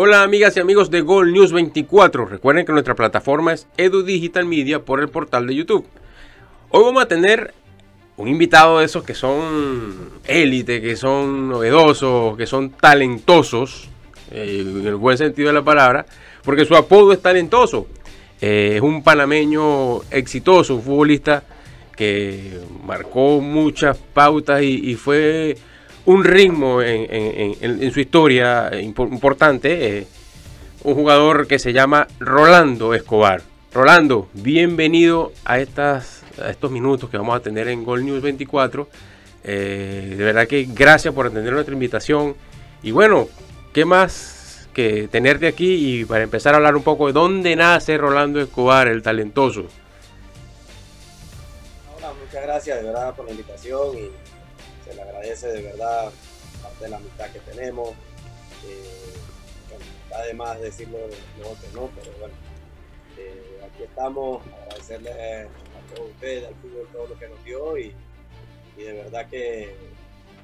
Hola amigas y amigos de Gol News 24. Recuerden que nuestra plataforma es Edu Digital Media por el portal de YouTube. Hoy vamos a tener un invitado de esos que son élite, que son novedosos, que son talentosos, eh, en el buen sentido de la palabra, porque su apodo es talentoso. Eh, es un panameño exitoso, un futbolista que marcó muchas pautas y, fue un ritmo en, su historia importante. Eh, un jugador que se llama Rolando Escobar. Rolando, bienvenido a, estas, estos minutos que vamos a tener en Gol News 24. Eh, de verdad que gracias por atender nuestra invitación. Y bueno, ¿qué más que tenerte aquí y para empezar a hablar un poco de dónde nace Rolando Escobar, el talentoso. Hola, muchas gracias de verdad por la invitación agradece de verdad parte de la amistad que tenemos. Eh, además decirlo que no, pero bueno, eh, aquí estamos, agradecerle a todos ustedes, al fútbol, todo lo que nos dio y, y de verdad que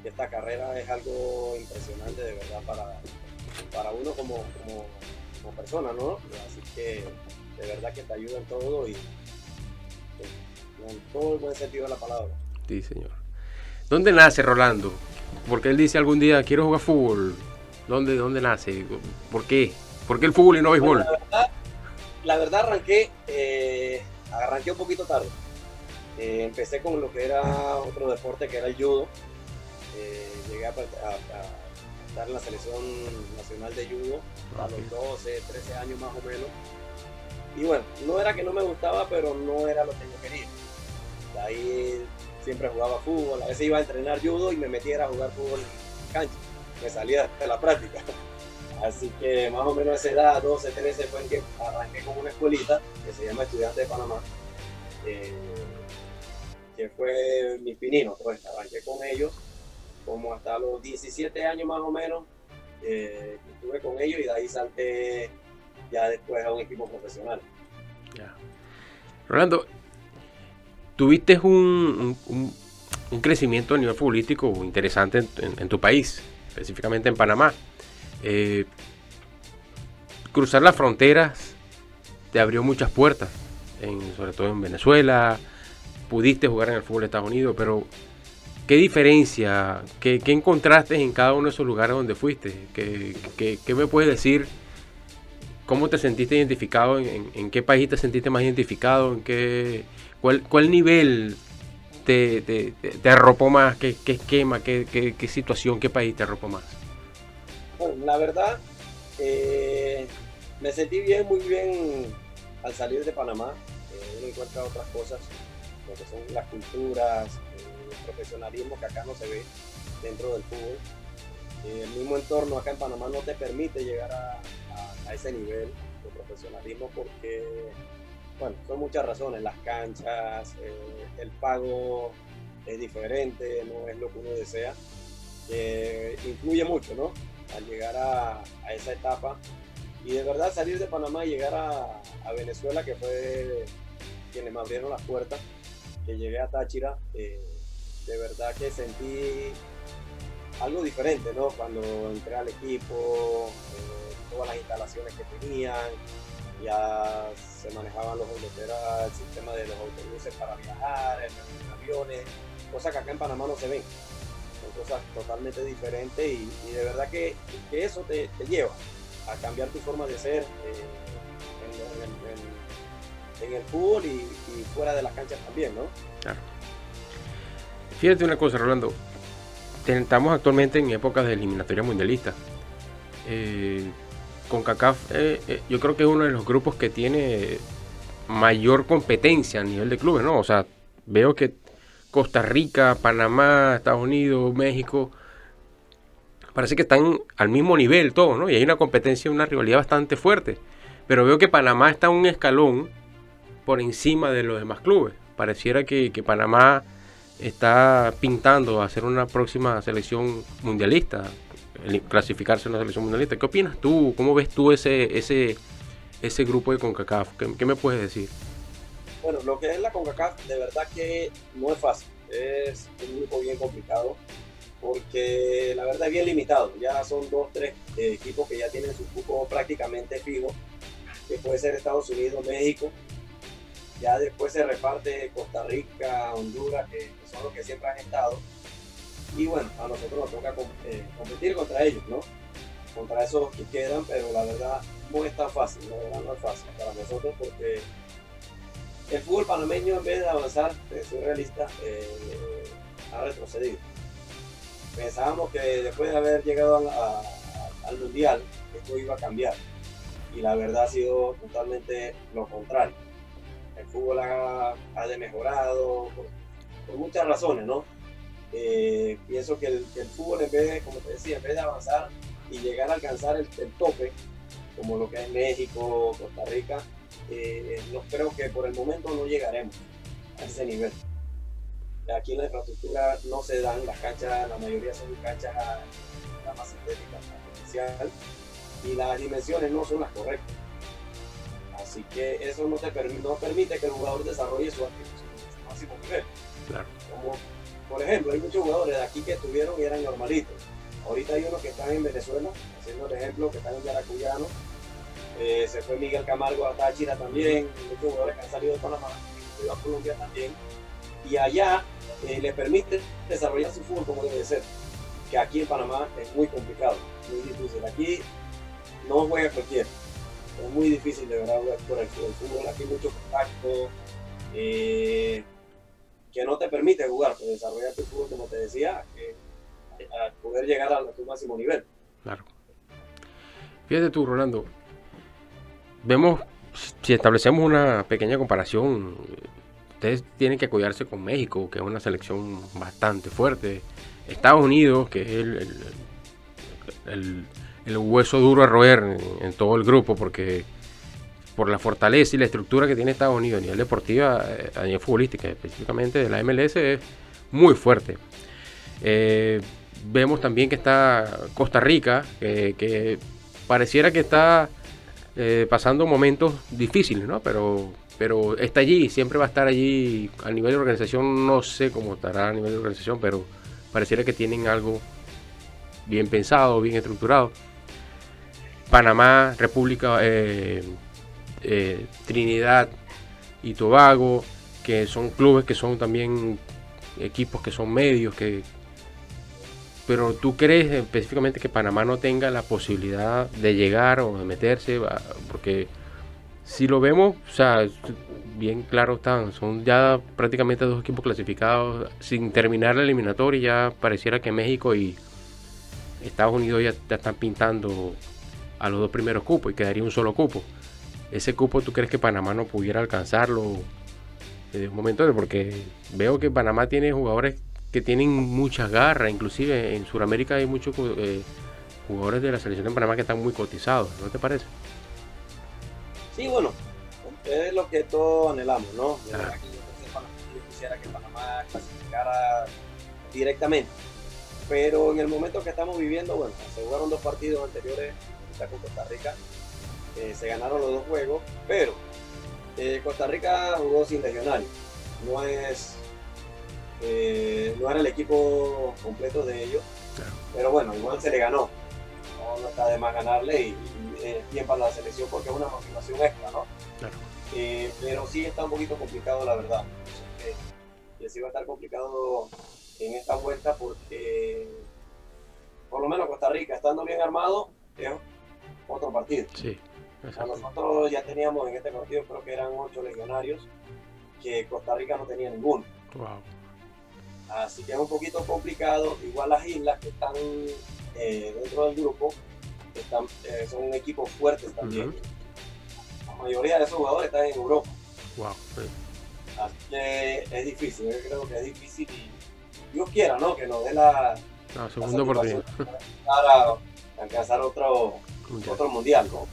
esta carrera es algo impresionante de verdad para, para uno como, como, persona, ¿no? Así que de verdad que te ayuda en todo y en todo el buen sentido de la palabra. Sí, señor. ¿Dónde nace Rolando? Porque él dice algún día, quiero jugar fútbol. ¿Dónde, dónde nace? ¿Por qué? ¿Por qué el fútbol y no béisbol? la, verdad, la, verdad, arranqué, eh, arranqué un poquito tarde. Eh, empecé con lo que era otro deporte que era el judo. Eh, llegué a, a estar en la selección nacional de judo a los 12, 13 años más o menos. Y bueno, no era que no me gustaba, pero no era lo que yo quería. De ahí siempre jugaba fútbol, a veces iba a entrenar judo y me metiera a jugar fútbol en cancha. Me salía de la práctica. Así que más o menos a esa edad, 12, 13, fue en que arranqué con una escuelita que se llama Estudiante de Panamá. Eh, que fue mi pinino, pues arranqué con ellos como hasta los 17 años más o menos, eh, estuve con ellos y de ahí salté ya después a un equipo profesional. Rolando, tuviste un, un, crecimiento a nivel futbolístico interesante en, tu país, específicamente en Panamá. Eh, cruzar las fronteras te abrió muchas puertas, sobre todo en Venezuela. Pudiste jugar en el fútbol de Estados Unidos, pero ¿Qué diferencia, qué, encontraste en cada uno de esos lugares donde fuiste? ¿Qué, me puedes decir? ¿Cómo te sentiste identificado? ¿En, qué país te sentiste más identificado? ¿En qué, cuál, nivel te, arropó más? ¿Qué, esquema? Qué, situación? ¿Qué país te arropó más? Bueno, la verdad, eh, me sentí bien, muy bien al salir de Panamá. Eh, uno encuentra otras cosas, lo que son las culturas, profesionalismo que acá no se ve dentro del fútbol. Eh, el mismo entorno acá en Panamá no te permite llegar a, ese nivel de profesionalismo porque, bueno, son muchas razones, las canchas, eh, el pago es diferente, no es lo que uno desea, influye mucho, ¿no? Al llegar a, esa etapa y de verdad salir de Panamá y llegar a, Venezuela, que fue quienes me abrieron las puertas, que llegué a Táchira, eh, de verdad que sentí algo diferente, ¿no? Cuando entré al equipo, eh, todas las instalaciones que tenían, ya se manejaban los el sistema de los autobuses para viajar, los aviones, cosas que acá en Panamá no se ven. Son cosas totalmente diferentes y, de verdad que, eso te, lleva a cambiar tu forma de ser eh, en, el fútbol y, y, fuera de las canchas también, ¿no? Claro. Fíjate una cosa, Rolando. Estamos actualmente en épocas de eliminatoria mundialista. Eh, con CACAF, eh, eh, yo creo que es uno de los grupos que tiene mayor competencia a nivel de clubes, ¿no? O sea, veo que Costa Rica, Panamá, Estados Unidos, México, parece que están al mismo nivel todos, ¿no? Y hay una competencia, una rivalidad bastante fuerte. Pero veo que Panamá está un escalón por encima de los demás clubes. Pareciera que, que Panamá está pintando a hacer una próxima selección mundialista, clasificarse en una selección mundialista. ¿Qué opinas tú? ¿Cómo ves tú ese, ese, ese grupo de CONCACAF? ¿Qué, me puedes decir? Bueno, lo que es la CONCACAF de verdad que no es fácil. Es un grupo bien complicado porque la verdad es bien limitado. Ya son dos, tres eh, equipos que ya tienen su cupo prácticamente fijo, que puede ser Estados Unidos, México. Ya después se reparte Costa Rica, Honduras, que, son los que siempre han estado. Y bueno, a nosotros nos toca eh, competir contra ellos, ¿no? Contra esos que quedan, pero la verdad no es tan fácil, la verdad no es fácil para nosotros porque el fútbol panameño en vez de avanzar, soy realista, eh, ha retrocedido pensábamos que después de haber llegado al mundial, esto iba a cambiar. Y la verdad ha sido totalmente lo contrario. El fútbol ha, ha demejorado por, muchas razones, ¿no? Eh, pienso que el, fútbol, en vez de, como te decía, en vez de avanzar y llegar a alcanzar el, tope, como lo que es México, Costa Rica, eh, no creo que por el momento no llegaremos a ese nivel. Aquí en la infraestructura no se dan las canchas, la mayoría son canchas más sintéticas, artificial, y las dimensiones no son las correctas. Así que eso no, te no permite que el jugador desarrolle su, su máximo nivel. Claro. Como, por ejemplo, hay muchos jugadores de aquí que estuvieron y eran normalitos. Ahorita hay unos que están en Venezuela, haciendo el ejemplo, que están en Yaracuyano. Eh, se fue Miguel Camargo a Táchira también, muchos jugadores que han salido de Panamá, a Colombia también. Y allá eh, le permite desarrollar su fútbol como debe ser. Que aquí en Panamá es muy complicado, muy difícil. Aquí no juega cualquiera. Es muy difícil de verdad jugar por el, fútbol. Aquí hay mucho contacto eh, que no te permite jugar, pero desarrollar tu fútbol, como te decía, a poder llegar a, tu máximo nivel. Claro. Fíjate tú, Rolando. Vemos, si establecemos una pequeña comparación, ustedes tienen que cuidarse con México, que es una selección bastante fuerte. Estados Unidos, que es el, hueso duro a roer en, todo el grupo, porque por la fortaleza y la estructura que tiene Estados Unidos a nivel deportiva, eh, a nivel futbolística, específicamente de la MLS, es muy fuerte. Eh, vemos también que está Costa Rica, que pareciera que está eh, pasando momentos difíciles, ¿no? Pero pero está allí, siempre va a estar allí. A nivel de organización, no sé cómo estará a nivel de organización, pero pareciera que tienen algo bien pensado, bien estructurado. Panamá, República, eh, eh, Trinidad y Tobago, que son clubes que son también equipos que son medios, que pero tú crees específicamente que Panamá no tenga la posibilidad de llegar o de meterse, porque si lo vemos, o sea, bien claro están, son ya prácticamente dos equipos clasificados sin terminar la eliminatoria, ya pareciera que México y Estados Unidos ya, están pintando a los dos primeros cupos y quedaría un solo cupo. Ese cupo tú crees que Panamá no pudiera alcanzarlo desde un momento, porque veo que Panamá tiene jugadores que tienen muchas garras, inclusive en Sudamérica hay muchos eh, jugadores de la selección de Panamá que están muy cotizados, ¿no te parece? Sí, bueno, es lo que todos anhelamos, ¿no? Yo, quisiera que Panamá clasificara directamente. Pero en el momento que estamos viviendo, bueno, se jugaron dos partidos anteriores con Costa Rica. Eh, se ganaron los dos juegos, pero eh, Costa Rica jugó sin legionario. No es. Eh, no era el equipo completo de ellos. Pero bueno, igual se le ganó. No, está de más ganarle y, tiempo a la selección porque es una motivación extra, ¿no? Claro. Eh, pero sí está un poquito complicado, la verdad. Y sí va a estar complicado en esta vuelta porque, por lo menos Costa Rica, estando bien armado, es otro partido. Sí, nosotros ya teníamos en este partido, creo que eran ocho legionarios, que Costa Rica no tenía ninguno. Wow. Así que es un poquito complicado. Igual las islas que están eh, dentro del grupo están, eh, son equipos fuertes también. La mayoría de esos jugadores están en Europa. Wow, Así que es difícil, yo creo que es difícil y Dios quiera, ¿no? Que nos dé la, segunda oportunidad para alcanzar otro otro mundial ¿no?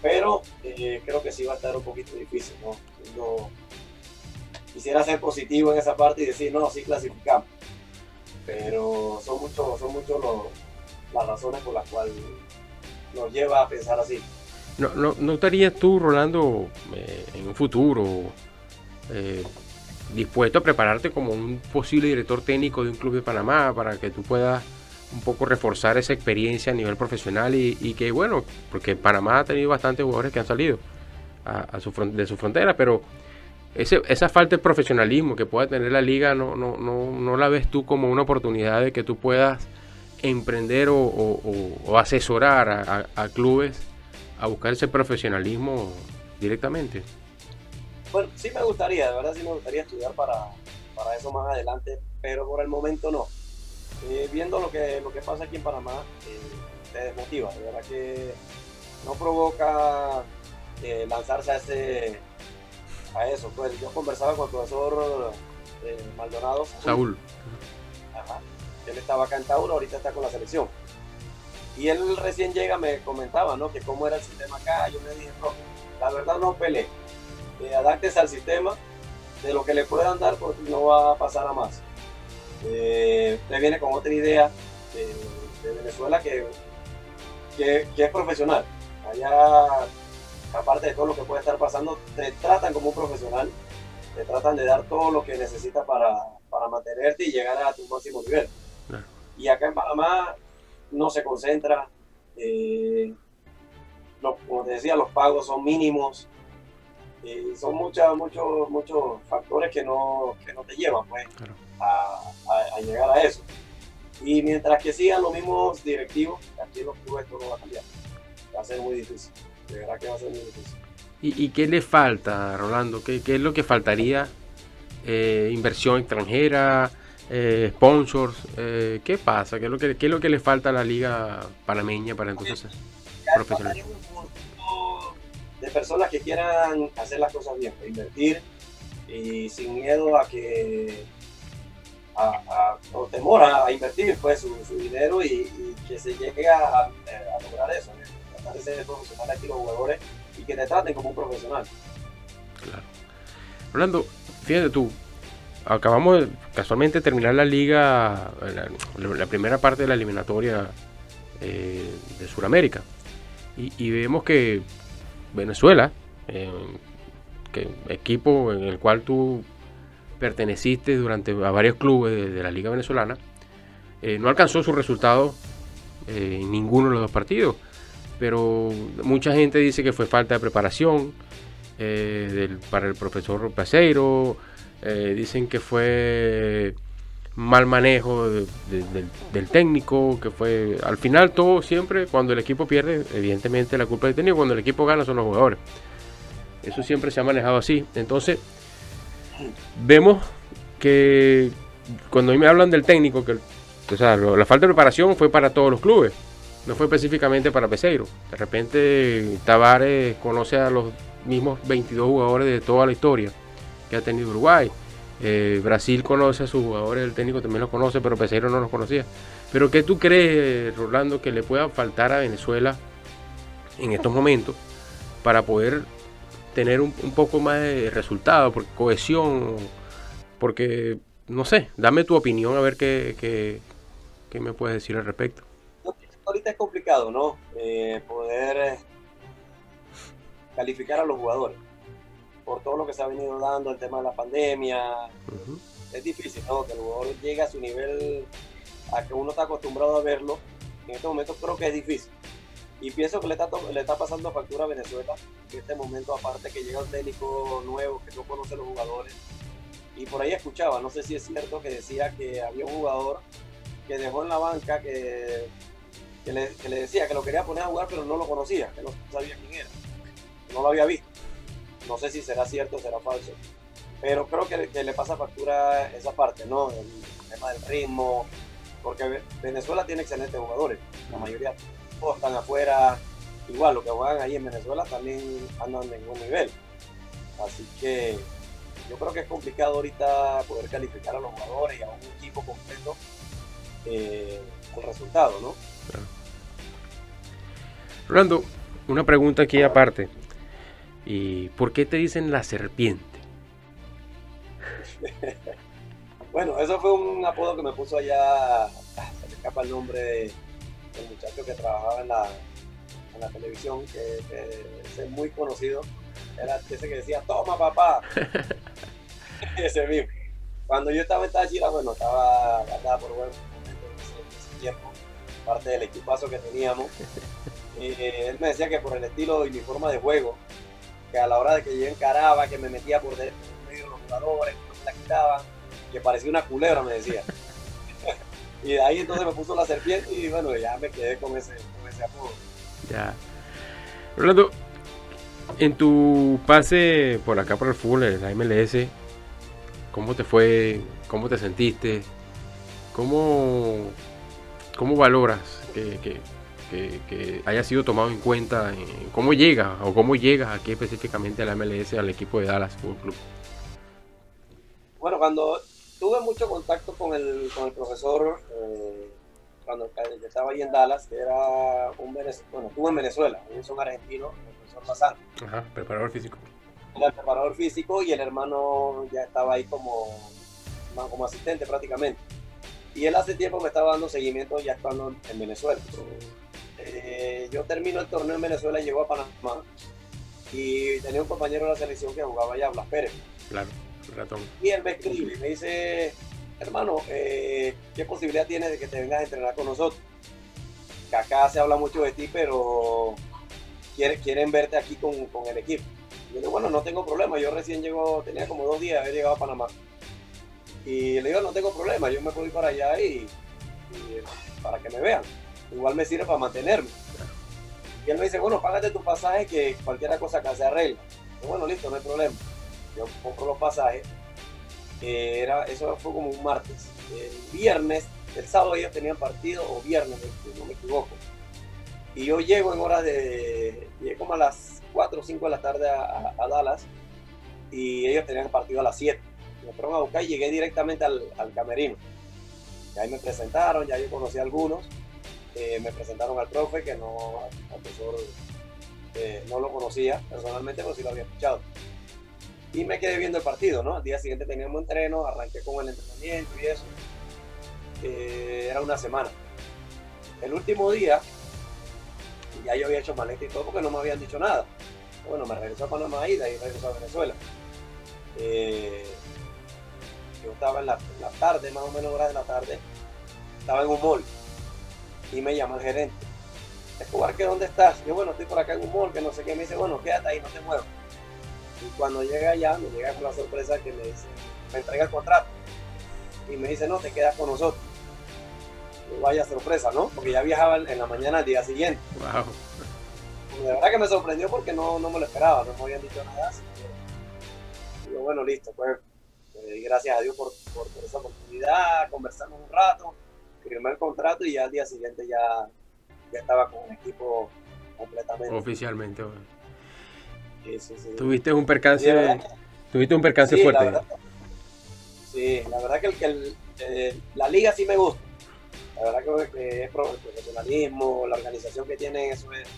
Pero eh, creo que sí va a estar un poquito difícil, ¿no? Quisiera ser positivo en esa parte y decir, no, sí clasificamos. Pero son muchos son muchos las razones por las cuales nos lleva a pensar así. ¿No, no, estarías tú, Rolando, eh, en un futuro, eh, dispuesto a prepararte como un posible director técnico de un club de Panamá para que tú puedas un poco reforzar esa experiencia a nivel profesional y, que bueno, porque Panamá ha tenido bastantes jugadores que han salido a, su, de su frontera, pero ese, esa falta de profesionalismo que pueda tener la liga no, no, no, no la ves tú como una oportunidad de que tú puedas emprender o, asesorar a, clubes a buscar ese profesionalismo directamente? Bueno, sí me gustaría, de verdad sí me gustaría estudiar para, para eso más adelante, pero por el momento no. Eh, viendo lo que, lo que pasa aquí en Panamá, eh, te desmotiva, de verdad que no provoca eh, lanzarse a ese a eso. Pues yo conversaba con el profesor Maldonado. Saúl. Ajá él estaba acá en Tauro, ahorita está con la selección. Y él recién llega, me comentaba, ¿no? Que cómo era el sistema acá. Yo me dije, no, la verdad no peleé. Eh, adáctese al sistema, de lo que le puedan dar, porque no va a pasar a más. Eh, usted viene con otra idea de, Venezuela que, que, es profesional. Allá, aparte de todo lo que puede estar pasando, te tratan como un profesional, te tratan de dar todo lo que necesitas para, para mantenerte y llegar a tu máximo nivel. Y acá en Panamá no se concentra. Eh, como te decía, los pagos son mínimos. Eh, son muchos muchos muchos factores que no, que no te llevan pues, a, llegar a eso. Y mientras que sigan los mismos directivos, aquí en los clubes esto no va a cambiar. Va a ser muy difícil. De verdad que va a ser muy difícil. ¿Y, qué le falta, Rolando? ¿Qué, qué es lo que faltaría? Eh, ¿Inversión extranjera? eh, sponsors. Eh, ¿Qué pasa? ¿Qué es, lo que, ¿Qué es lo que le falta a la liga panameña para entonces profesional? De personas que quieran hacer las cosas bien, invertir y sin miedo a que a, o temor a, invertir pues su, dinero y, que se llegue a, lograr eso, tratar de ser profesional aquí los jugadores y que te traten como un profesional. Claro. Rolando, fíjate tú, acabamos de, casualmente terminar la liga, la, primera parte de la eliminatoria eh, de Sudamérica. Y, vemos que Venezuela, eh, que equipo en el cual tú perteneciste durante a varios clubes de, la liga venezolana, eh, no alcanzó su resultado en ninguno de los dos partidos. Pero mucha gente dice que fue falta de preparación para el profesor Paseiro, eh, dicen que fue mal manejo del técnico, que fue al final todo siempre cuando el equipo pierde, evidentemente la culpa del técnico, cuando el equipo gana son los jugadores. Eso siempre se ha manejado así. Entonces, vemos que cuando me hablan del técnico, que la falta de preparación fue para todos los clubes, no fue específicamente para Peseiro. De repente Tavares conoce a los mismos 22 jugadores de toda la historia que ha tenido Uruguay. Eh, Brasil conoce a sus jugadores, el técnico también los conoce, pero Peseiro no los conocía. Pero ¿qué tú crees, Rolando, que le pueda faltar a Venezuela en estos momentos para poder tener un, poco más de resultado, porque cohesión, porque, no sé, dame tu opinión a ver qué, qué, me puedes decir al respecto. Ahorita es complicado, ¿no? Eh, poder eh, calificar a los jugadores por todo lo que se ha venido dando, el tema de la pandemia. Es difícil, ¿no? Que el jugador llegue a su nivel a que uno está acostumbrado a verlo. En este momento creo que es difícil. Y pienso que le está, le está pasando factura a Venezuela en este momento, aparte que llega un técnico nuevo que no conoce a los jugadores. Y por ahí escuchaba, no sé si es cierto, que decía que había un jugador que dejó en la banca que, que, le, que le decía que lo quería poner a jugar, pero no lo conocía, que no sabía quién era, no lo había visto. No sé si será cierto o será falso. Pero creo que, le pasa factura esa parte, ¿no? El tema del ritmo. Porque Venezuela tiene excelentes jugadores. La mayoría todos están afuera. Igual, lo que juegan ahí en Venezuela también andan en un nivel. Así que yo creo que es complicado ahorita poder calificar a los jugadores y a un equipo completo eh, el resultado, ¿no? Rolando, una pregunta aquí aparte. ¿Y por qué te dicen la serpiente? bueno, eso fue un apodo que me puso allá, se me escapa el nombre del muchacho que trabajaba en la, en la televisión, que, es muy conocido. Era ese que decía, toma papá. ese mismo. Cuando yo estaba en Táchira, bueno, estaba andaba por buen momento en ese, tiempo, parte del equipazo que teníamos. Y, eh, él me decía que por el estilo y mi forma de juego, que a la hora de que yo encaraba, que me metía por medio de los jugadores, que la quitaban, que parecía una culebra, me decía. y de ahí entonces me puso la serpiente y bueno, ya me quedé con ese, con ese apodo. Ya. Rolando, en tu pase por acá por el fútbol, en la MLS, ¿cómo te fue? ¿Cómo te sentiste? ¿Cómo, cómo valoras que, que, que haya sido tomado en cuenta? en ¿Cómo llegas o cómo llegas aquí específicamente a la MLS, al equipo de Dallas Fútbol Club? Bueno, cuando tuve mucho contacto con el, con el profesor, eh, cuando estaba ahí en Dallas, que era un venezolano, bueno, estuvo en Venezuela, ellos son argentinos, el profesor Bazán. Ajá, preparador físico. Era el preparador físico y el hermano ya estaba ahí como, como asistente prácticamente. Y él hace tiempo me estaba dando seguimiento ya estando en Venezuela. Eh, yo termino el torneo en Venezuela y llego a Panamá y tenía un compañero de la selección que jugaba allá, Blas Pérez. Claro, el ratón. Y él me escribe me dice, hermano, eh, ¿qué posibilidad tienes de que te vengas a entrenar con nosotros? Que acá se habla mucho de ti, pero quieren, quieren verte aquí con, con el equipo. Y yo le digo, bueno, no tengo problema, yo recién llego, tenía como dos días de haber llegado a Panamá. Y le digo, no tengo problema, yo me puedo ir para allá y, y para que me vean. Igual me sirve para mantenerme. Y él me dice, bueno, págate tu pasaje que cualquier cosa acá se arregla. Bueno, listo, no hay problema. Yo compro los pasajes. Eh, era, eso fue como un martes. El viernes, el sábado ellos tenían partido, o viernes, no- no me equivoco. Y yo llego en horas de. Llegué como a las 4 o 5 de la tarde a Dallas. Y ellos tenían partido a las 7. Me fueron a buscar y llegué directamente al, al camerino. Y ahí me presentaron, ya yo conocí a algunos. Eh, me presentaron al profe, que no, al profesor eh, no lo conocía personalmente, pero sí lo había escuchado. Y me quedé viendo el partido, ¿no? Al día siguiente teníamos entreno, arranqué con el entrenamiento y eso. Eh, era una semana. El último día, ya yo había hecho maleta y todo porque no me habían dicho nada. Bueno, me regresó a Panamá y de ahí regresó a Venezuela. Yo estaba en la, en la tarde, más o menos horas de la tarde, estaba en un mall y me llama el gerente. Escobar, ¿qué dónde estás? Yo, bueno, estoy por acá en un mall, que no sé qué. Me dice, bueno, quédate ahí, no te muevas. Y cuando llega allá, me llega con la sorpresa que me dice, me entrega el contrato. Y me dice, no, te quedas con nosotros. Y vaya sorpresa, ¿no? Porque ya viajaba en la mañana al día siguiente. Wow. De verdad que me sorprendió porque no, no me lo esperaba, no me habían dicho nada. Así que, digo, bueno, listo, pues eh, gracias a Dios por, por, por esa oportunidad, conversamos un rato, firmé el contrato y ya al día siguiente ya, ya estaba con el equipo completamente. Oficialmente. güey. Sí, sí, sí. Tuviste un percance, tuviste un percance fuerte. La verdad, sí, la verdad que, el, que el- eh, la liga sí me gusta. La verdad que, es profesionalismo, la organización que tienen, eso es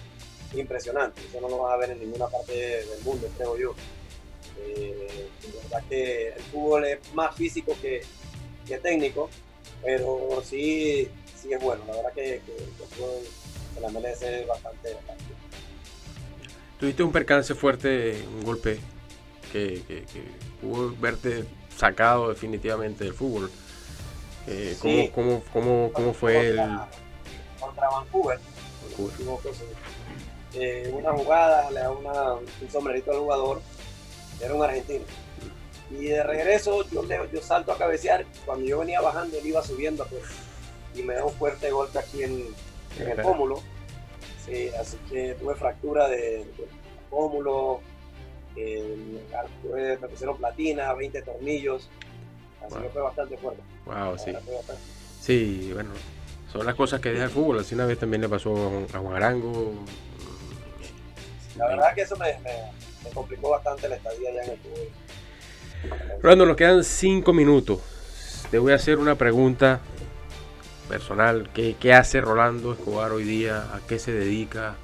impresionante. Eso no lo vas a ver en ninguna parte del mundo, creo yo. Eh, la verdad que el fútbol es más físico que, que técnico, pero sí, sí es bueno. La verdad que, que, que la MLS es bastante, bastante Tuviste un percance fuerte, un golpe que, pudo verte sacado definitivamente del fútbol. Eh, ¿cómo, Sí. cómo, cómo, cómo fue el... contra, contra Vancouver. equivoco, sí. Eh, una jugada, le da una- un sombrerito al jugador, era un argentino. Y de regreso yo, le- yo salto a cabecear, cuando yo venía bajando él iba subiendo pues, y me da un fuerte golpe aquí en, en el pómulo. Sí, así que tuve fractura de, de pómulo, eh, me pusieron platina, 20 tornillos, así Wow. que fue bastante fuerte. Wow, sí. bastante- Sí, bueno, son las cosas que deja el fútbol. Así una vez también le pasó a Juan Arango. La verdad que eso me, me- me complicó bastante la estadía allá en el fútbol. Rolando, nos quedan cinco minutos. Te voy a hacer una pregunta personal. ¿Qué, qué hace Rolando Escobar hoy día? ¿A qué se dedica?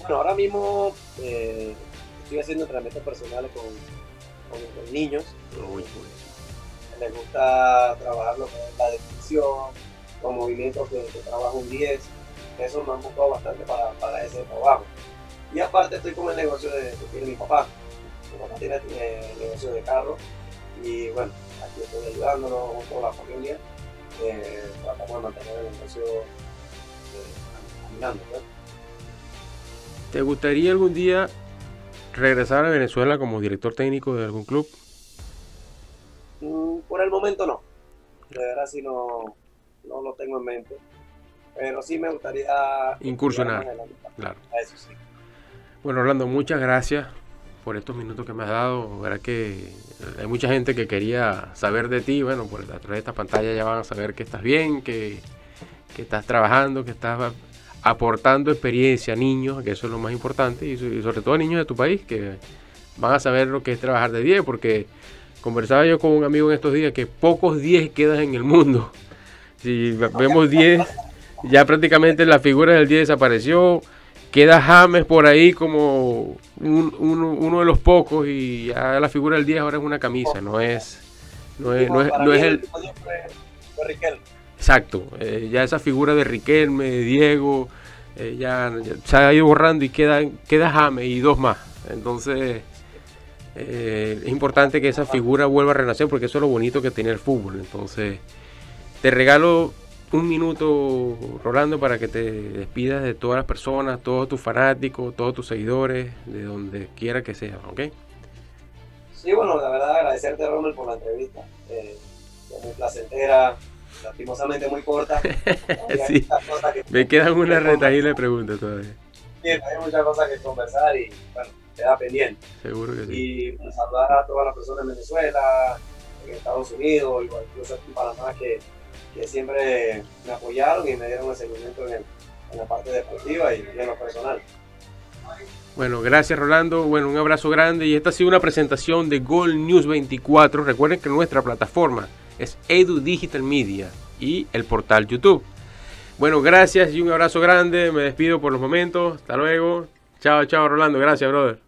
Bueno, ahora mismo eh, estoy haciendo entrenamientos personales con, con- con niños. Uy, pues, les gusta trabajar lo que es la definición, con movimientos que, que trabajo un 10. Eso me han buscado bastante para, para ese trabajo. Y aparte estoy con el negocio de, que tiene mi papá. Mi papá tiene negocio de carro y bueno, aquí estoy ayudándolo con toda la familia. Eh, tratamos de mantener el negocio eh, caminando. ¿Te gustaría algún día regresar a Venezuela como director técnico de algún club? Mm, por el momento no. De verdad sí no, no lo tengo en mente. Pero sí me gustaría Incursionar. Claro. A Eso sí. Bueno, Orlando, muchas gracias por estos minutos que me has dado. Verá que hay mucha gente que quería saber de ti. Bueno, por a través de esta pantalla ya van a saber que estás bien, que, que estás trabajando, que estás aportando experiencia a niños, que eso es lo más importante, y, so- y sobre todo a niños de tu país, que van a saber lo que es trabajar de 10, porque conversaba yo con un amigo en estos días que pocos 10 quedan en el mundo. Si vemos 10, ya prácticamente la figura del 10 desapareció. Queda James por ahí como un- uno, uno de los pocos y ya la figura del 10 ahora es una camisa, no es, no es, no es, no es el. Exacto, eh, ya esa figura de Riquelme, de Diego, eh, ya, ya se ha ido borrando y queda, queda James y dos más. Entonces, eh, es importante que esa figura vuelva a renacer porque eso es lo bonito que tiene el fútbol. Entonces, te regalo un minuto, Rolando, para que te despidas de todas las personas, todos tus fanáticos, todos tus seguidores, de donde quiera que sea, ¿ok? Sí, bueno, la verdad agradecerte, Ronald, por la entrevista. Eh, muy placentera, lastimosamente muy corta. Sí. que- Me quedan una retaíla de preguntas todavía, Sí, hay muchas cosas que conversar y bueno, queda pendiente. seguro que sí. Y saludar a todas las personas en Venezuela, en Estados Unidos, igual incluso aquí en Panamá, que, que siempre me apoyaron y me dieron el seguimiento en, la parte deportiva y en lo personal. Bueno, gracias Rolando. Bueno, un abrazo grande. Y esta ha sido una presentación de Gold News 24. Recuerden que nuestra plataforma es Edu Digital Media y el portal YouTube. Bueno, gracias y un abrazo grande. Me despido por los momentos. Hasta luego. Chao, chao Rolando. Gracias, brother.